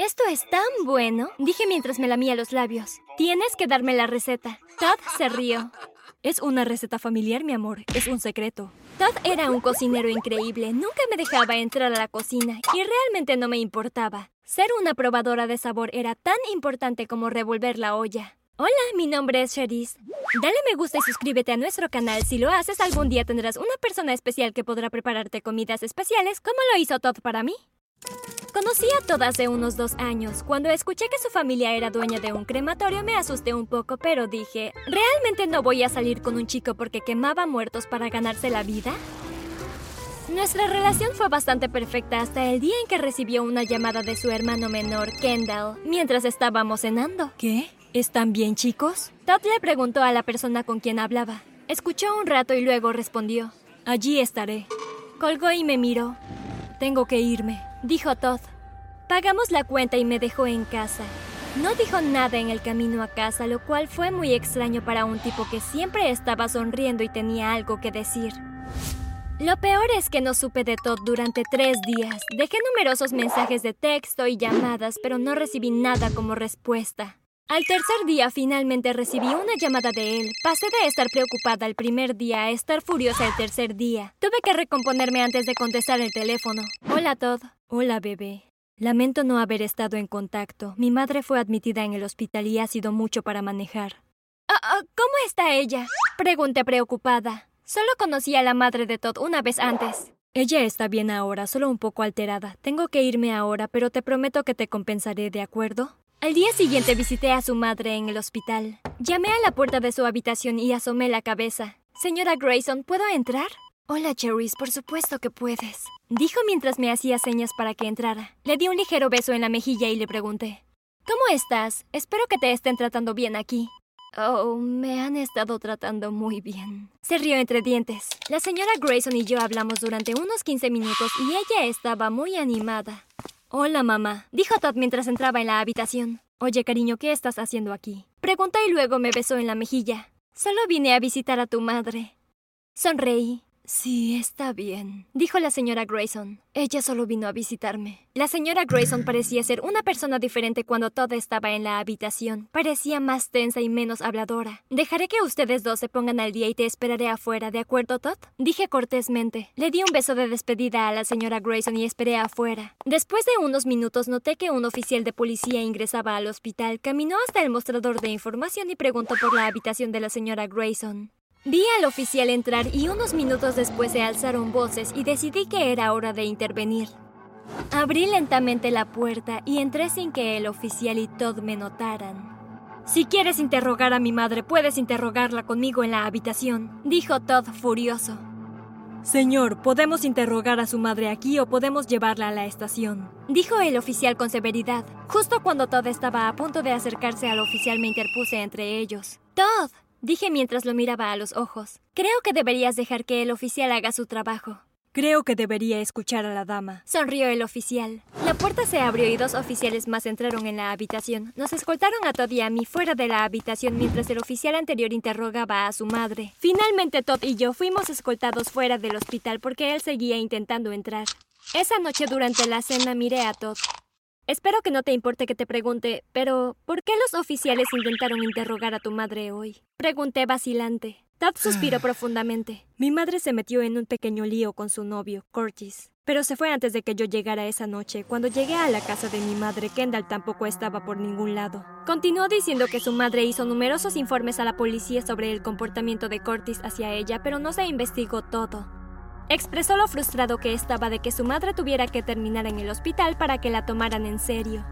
Esto es tan bueno, dije mientras me lamía los labios. Tienes que darme la receta. Todd se rió. Es una receta familiar, mi amor. Es un secreto. Todd era un cocinero increíble. Nunca me dejaba entrar a la cocina y realmente no me importaba. Ser una probadora de sabor era tan importante como revolver la olla. Hola, mi nombre es Cherise. Dale me gusta y suscríbete a nuestro canal. Si lo haces, algún día tendrás una persona especial que podrá prepararte comidas especiales como lo hizo Todd para mí. Conocí a Todd hace unos dos años. Cuando escuché que su familia era dueña de un crematorio me asusté un poco, pero dije, ¿realmente no voy a salir con un chico porque quemaba muertos para ganarse la vida? Nuestra relación fue bastante perfecta hasta el día en que recibió una llamada de su hermano menor, Kendall, mientras estábamos cenando. ¿Qué? ¿Están bien, chicos? Todd le preguntó a la persona con quien hablaba. Escuchó un rato y luego respondió. Allí estaré. Colgó y me miró. Tengo que irme dijo Todd. Pagamos la cuenta y me dejó en casa. No dijo nada en el camino a casa, lo cual fue muy extraño para un tipo que siempre estaba sonriendo y tenía algo que decir. Lo peor es que no supe de Todd durante tres días. Dejé numerosos mensajes de texto y llamadas, pero no recibí nada como respuesta. Al tercer día finalmente recibí una llamada de él. Pasé de estar preocupada el primer día a estar furiosa el tercer día. Tuve que recomponerme antes de contestar el teléfono. Hola Todd. Hola bebé. Lamento no haber estado en contacto. Mi madre fue admitida en el hospital y ha sido mucho para manejar. Ah, ah, ¿Cómo está ella? Pregunté preocupada. Solo conocí a la madre de Todd una vez antes. Ella está bien ahora, solo un poco alterada. Tengo que irme ahora, pero te prometo que te compensaré, ¿de acuerdo? Al día siguiente visité a su madre en el hospital. Llamé a la puerta de su habitación y asomé la cabeza. Señora Grayson, ¿puedo entrar? Hola, Cherise, por supuesto que puedes. Dijo mientras me hacía señas para que entrara. Le di un ligero beso en la mejilla y le pregunté. ¿Cómo estás? Espero que te estén tratando bien aquí. Oh, me han estado tratando muy bien. Se rió entre dientes. La señora Grayson y yo hablamos durante unos 15 minutos y ella estaba muy animada. Hola, mamá, dijo Todd mientras entraba en la habitación. Oye, cariño, ¿qué estás haciendo aquí? Preguntó y luego me besó en la mejilla. Solo vine a visitar a tu madre. Sonreí. Sí, está bien, dijo la señora Grayson. Ella solo vino a visitarme. La señora Grayson parecía ser una persona diferente cuando Todd estaba en la habitación. Parecía más tensa y menos habladora. Dejaré que ustedes dos se pongan al día y te esperaré afuera, ¿de acuerdo, Todd? Dije cortésmente. Le di un beso de despedida a la señora Grayson y esperé afuera. Después de unos minutos noté que un oficial de policía ingresaba al hospital, caminó hasta el mostrador de información y preguntó por la habitación de la señora Grayson. Vi al oficial entrar y unos minutos después se alzaron voces y decidí que era hora de intervenir. Abrí lentamente la puerta y entré sin que el oficial y Todd me notaran. Si quieres interrogar a mi madre, puedes interrogarla conmigo en la habitación, dijo Todd furioso. Señor, podemos interrogar a su madre aquí o podemos llevarla a la estación, dijo el oficial con severidad. Justo cuando Todd estaba a punto de acercarse al oficial me interpuse entre ellos. Todd, Dije mientras lo miraba a los ojos. Creo que deberías dejar que el oficial haga su trabajo. Creo que debería escuchar a la dama. Sonrió el oficial. La puerta se abrió y dos oficiales más entraron en la habitación. Nos escoltaron a Todd y a mí fuera de la habitación mientras el oficial anterior interrogaba a su madre. Finalmente Todd y yo fuimos escoltados fuera del hospital porque él seguía intentando entrar. Esa noche durante la cena miré a Todd. Espero que no te importe que te pregunte, pero ¿por qué los oficiales intentaron interrogar a tu madre hoy? Pregunté vacilante. Todd suspiró ah. profundamente. Mi madre se metió en un pequeño lío con su novio, Curtis. Pero se fue antes de que yo llegara esa noche. Cuando llegué a la casa de mi madre, Kendall tampoco estaba por ningún lado. Continuó diciendo que su madre hizo numerosos informes a la policía sobre el comportamiento de Curtis hacia ella, pero no se investigó todo. Expresó lo frustrado que estaba de que su madre tuviera que terminar en el hospital para que la tomaran en serio.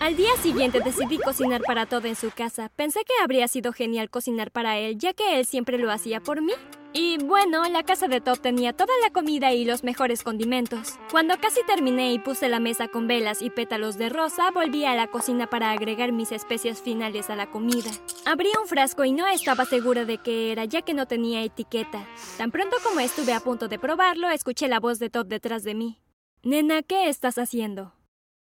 Al día siguiente decidí cocinar para todo en su casa. Pensé que habría sido genial cocinar para él, ya que él siempre lo hacía por mí. Y bueno, la casa de Todd tenía toda la comida y los mejores condimentos. Cuando casi terminé y puse la mesa con velas y pétalos de rosa, volví a la cocina para agregar mis especias finales a la comida. Abrí un frasco y no estaba segura de qué era, ya que no tenía etiqueta. Tan pronto como estuve a punto de probarlo, escuché la voz de Todd detrás de mí. Nena, ¿qué estás haciendo?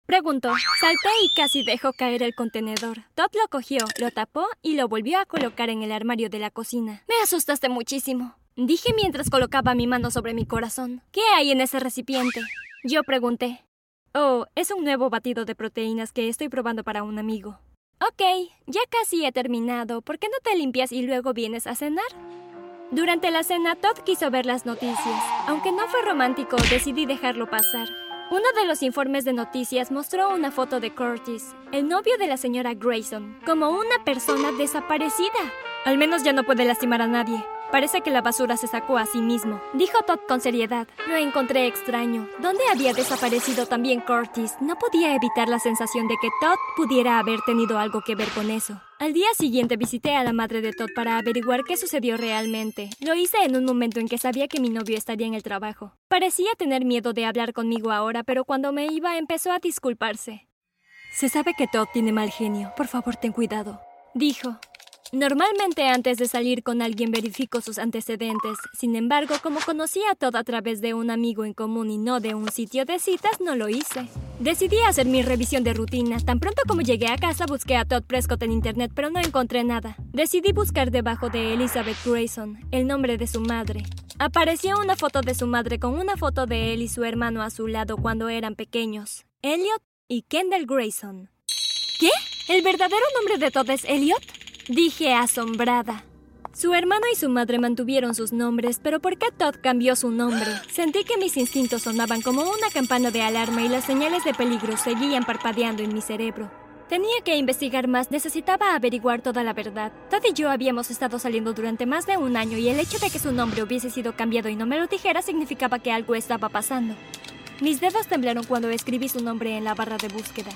Preguntó. Salté y casi dejó caer el contenedor. Todd lo cogió, lo tapó y lo volvió a colocar en el armario de la cocina. Me asustaste muchísimo. Dije mientras colocaba mi mano sobre mi corazón. ¿Qué hay en ese recipiente? Yo pregunté. Oh, es un nuevo batido de proteínas que estoy probando para un amigo. Ok, ya casi he terminado. ¿Por qué no te limpias y luego vienes a cenar? Durante la cena, Todd quiso ver las noticias. Aunque no fue romántico, decidí dejarlo pasar. Uno de los informes de noticias mostró una foto de Curtis, el novio de la señora Grayson, como una persona desaparecida. Al menos ya no puede lastimar a nadie. Parece que la basura se sacó a sí mismo, dijo Todd con seriedad. Lo encontré extraño. ¿Dónde había desaparecido también Curtis? No podía evitar la sensación de que Todd pudiera haber tenido algo que ver con eso. Al día siguiente visité a la madre de Todd para averiguar qué sucedió realmente. Lo hice en un momento en que sabía que mi novio estaría en el trabajo. Parecía tener miedo de hablar conmigo ahora, pero cuando me iba empezó a disculparse. Se sabe que Todd tiene mal genio. Por favor, ten cuidado. Dijo. Normalmente antes de salir con alguien verifico sus antecedentes. Sin embargo, como conocía a Todd a través de un amigo en común y no de un sitio de citas, no lo hice. Decidí hacer mi revisión de rutina. Tan pronto como llegué a casa busqué a Todd Prescott en internet, pero no encontré nada. Decidí buscar debajo de Elizabeth Grayson, el nombre de su madre. Apareció una foto de su madre con una foto de él y su hermano a su lado cuando eran pequeños. Elliot y Kendall Grayson. ¿Qué? ¿El verdadero nombre de Todd es Elliot? Dije asombrada. Su hermano y su madre mantuvieron sus nombres, pero ¿por qué Todd cambió su nombre? Sentí que mis instintos sonaban como una campana de alarma y las señales de peligro seguían parpadeando en mi cerebro. Tenía que investigar más, necesitaba averiguar toda la verdad. Todd y yo habíamos estado saliendo durante más de un año y el hecho de que su nombre hubiese sido cambiado y no me lo dijera significaba que algo estaba pasando. Mis dedos temblaron cuando escribí su nombre en la barra de búsqueda.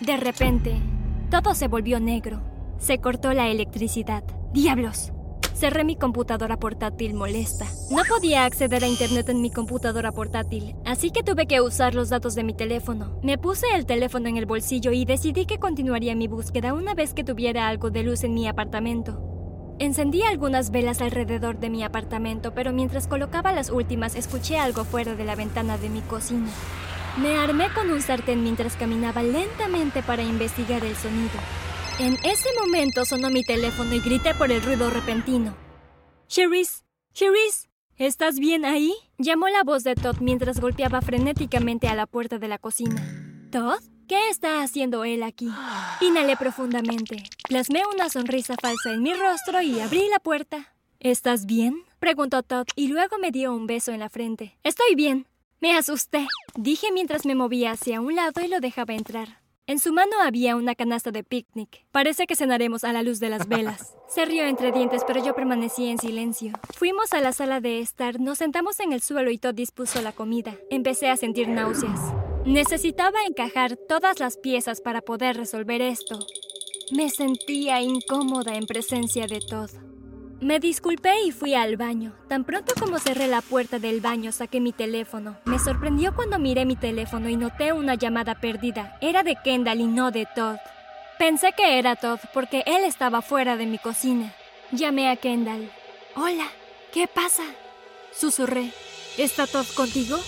De repente, todo se volvió negro. Se cortó la electricidad. ¡Diablos! Cerré mi computadora portátil molesta. No podía acceder a Internet en mi computadora portátil, así que tuve que usar los datos de mi teléfono. Me puse el teléfono en el bolsillo y decidí que continuaría mi búsqueda una vez que tuviera algo de luz en mi apartamento. Encendí algunas velas alrededor de mi apartamento, pero mientras colocaba las últimas escuché algo fuera de la ventana de mi cocina. Me armé con un sartén mientras caminaba lentamente para investigar el sonido. En ese momento sonó mi teléfono y grité por el ruido repentino. Cherise, Cherise, ¿estás bien ahí? Llamó la voz de Todd mientras golpeaba frenéticamente a la puerta de la cocina. ¿Todd? ¿Qué está haciendo él aquí? Inhalé profundamente. Plasmé una sonrisa falsa en mi rostro y abrí la puerta. ¿Estás bien? preguntó Todd y luego me dio un beso en la frente. Estoy bien. Me asusté, dije mientras me movía hacia un lado y lo dejaba entrar. En su mano había una canasta de picnic. Parece que cenaremos a la luz de las velas. Se rió entre dientes, pero yo permanecí en silencio. Fuimos a la sala de estar, nos sentamos en el suelo y Todd dispuso la comida. Empecé a sentir náuseas. Necesitaba encajar todas las piezas para poder resolver esto. Me sentía incómoda en presencia de Todd. Me disculpé y fui al baño. Tan pronto como cerré la puerta del baño saqué mi teléfono. Me sorprendió cuando miré mi teléfono y noté una llamada perdida. Era de Kendall y no de Todd. Pensé que era Todd porque él estaba fuera de mi cocina. Llamé a Kendall. Hola, ¿qué pasa? Susurré. ¿Está Todd contigo?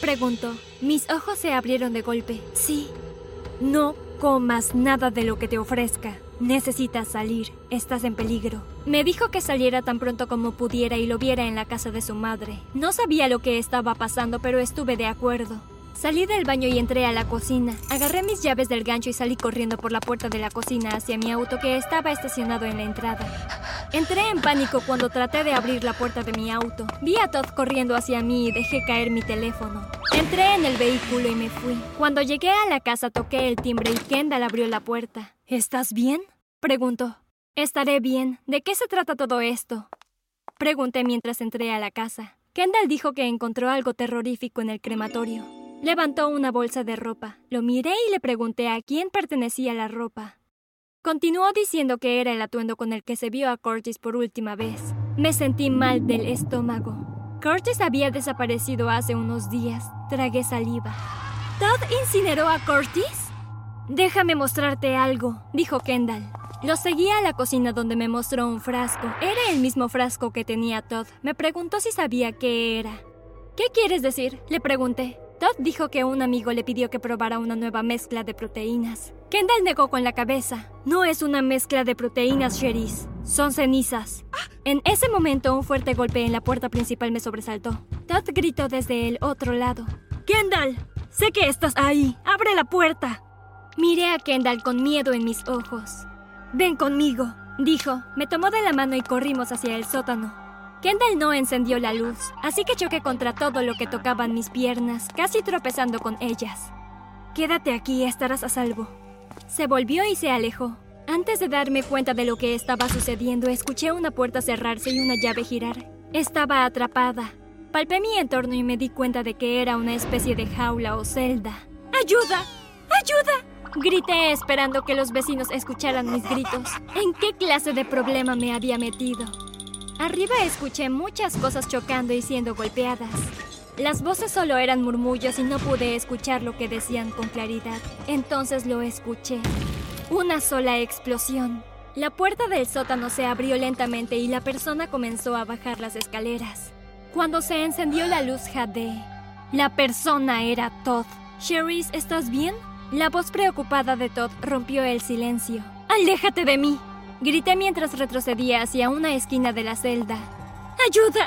Preguntó. Mis ojos se abrieron de golpe. Sí. No comas nada de lo que te ofrezca. Necesitas salir, estás en peligro. Me dijo que saliera tan pronto como pudiera y lo viera en la casa de su madre. No sabía lo que estaba pasando, pero estuve de acuerdo. Salí del baño y entré a la cocina. Agarré mis llaves del gancho y salí corriendo por la puerta de la cocina hacia mi auto que estaba estacionado en la entrada. Entré en pánico cuando traté de abrir la puerta de mi auto. Vi a Todd corriendo hacia mí y dejé caer mi teléfono. Entré en el vehículo y me fui. Cuando llegué a la casa toqué el timbre y Kendall abrió la puerta. ¿Estás bien? preguntó. Estaré bien. ¿De qué se trata todo esto? Pregunté mientras entré a la casa. Kendall dijo que encontró algo terrorífico en el crematorio. Levantó una bolsa de ropa. Lo miré y le pregunté a quién pertenecía la ropa. Continuó diciendo que era el atuendo con el que se vio a Curtis por última vez. Me sentí mal del estómago. Curtis había desaparecido hace unos días. Tragué saliva. ¿Todd incineró a Curtis? Déjame mostrarte algo, dijo Kendall. Lo seguí a la cocina donde me mostró un frasco. Era el mismo frasco que tenía Todd. Me preguntó si sabía qué era. ¿Qué quieres decir? Le pregunté. Todd dijo que un amigo le pidió que probara una nueva mezcla de proteínas. Kendall negó con la cabeza. No es una mezcla de proteínas, Cherise. Son cenizas. En ese momento, un fuerte golpe en la puerta principal me sobresaltó. Todd gritó desde el otro lado. ¡Kendall! Sé que estás ahí. ¡Abre la puerta! Miré a Kendall con miedo en mis ojos. Ven conmigo, dijo. Me tomó de la mano y corrimos hacia el sótano. Kendall no encendió la luz, así que choqué contra todo lo que tocaban mis piernas, casi tropezando con ellas. Quédate aquí, estarás a salvo. Se volvió y se alejó. Antes de darme cuenta de lo que estaba sucediendo, escuché una puerta cerrarse y una llave girar. Estaba atrapada. Palpé mi entorno y me di cuenta de que era una especie de jaula o celda. ¡Ayuda! ¡Ayuda! Grité esperando que los vecinos escucharan mis gritos. ¿En qué clase de problema me había metido? Arriba escuché muchas cosas chocando y siendo golpeadas. Las voces solo eran murmullos y no pude escuchar lo que decían con claridad. Entonces lo escuché. Una sola explosión. La puerta del sótano se abrió lentamente y la persona comenzó a bajar las escaleras. Cuando se encendió la luz jade, la persona era Todd. Cherise, ¿estás bien? La voz preocupada de Todd rompió el silencio. ¡Aléjate de mí! Grité mientras retrocedía hacia una esquina de la celda. ¡Ayuda!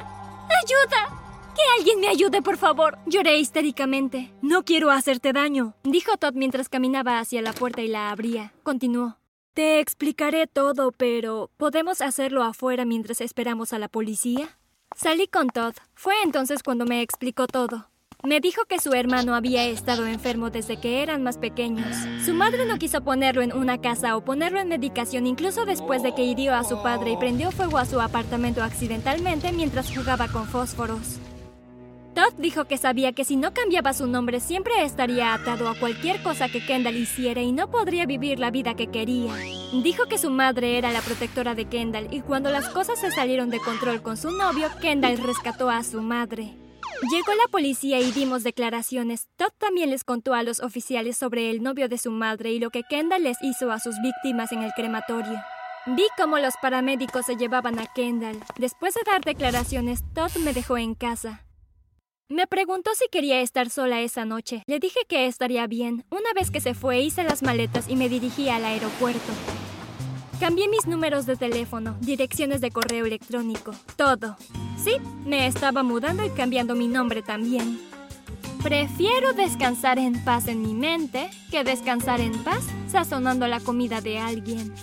¡Ayuda! ¡Que alguien me ayude, por favor! Lloré histéricamente. No quiero hacerte daño, dijo Todd mientras caminaba hacia la puerta y la abría. Continuó. Te explicaré todo, pero ¿podemos hacerlo afuera mientras esperamos a la policía? Salí con Todd. Fue entonces cuando me explicó todo. Me dijo que su hermano había estado enfermo desde que eran más pequeños. Su madre no quiso ponerlo en una casa o ponerlo en medicación incluso después de que hirió a su padre y prendió fuego a su apartamento accidentalmente mientras jugaba con fósforos. Todd dijo que sabía que si no cambiaba su nombre siempre estaría atado a cualquier cosa que Kendall hiciera y no podría vivir la vida que quería. Dijo que su madre era la protectora de Kendall y cuando las cosas se salieron de control con su novio, Kendall rescató a su madre. Llegó la policía y dimos declaraciones. Todd también les contó a los oficiales sobre el novio de su madre y lo que Kendall les hizo a sus víctimas en el crematorio. Vi cómo los paramédicos se llevaban a Kendall. Después de dar declaraciones, Todd me dejó en casa. Me preguntó si quería estar sola esa noche. Le dije que estaría bien. Una vez que se fue, hice las maletas y me dirigí al aeropuerto. Cambié mis números de teléfono, direcciones de correo electrónico, todo. Sí, me estaba mudando y cambiando mi nombre también. Prefiero descansar en paz en mi mente que descansar en paz sazonando la comida de alguien.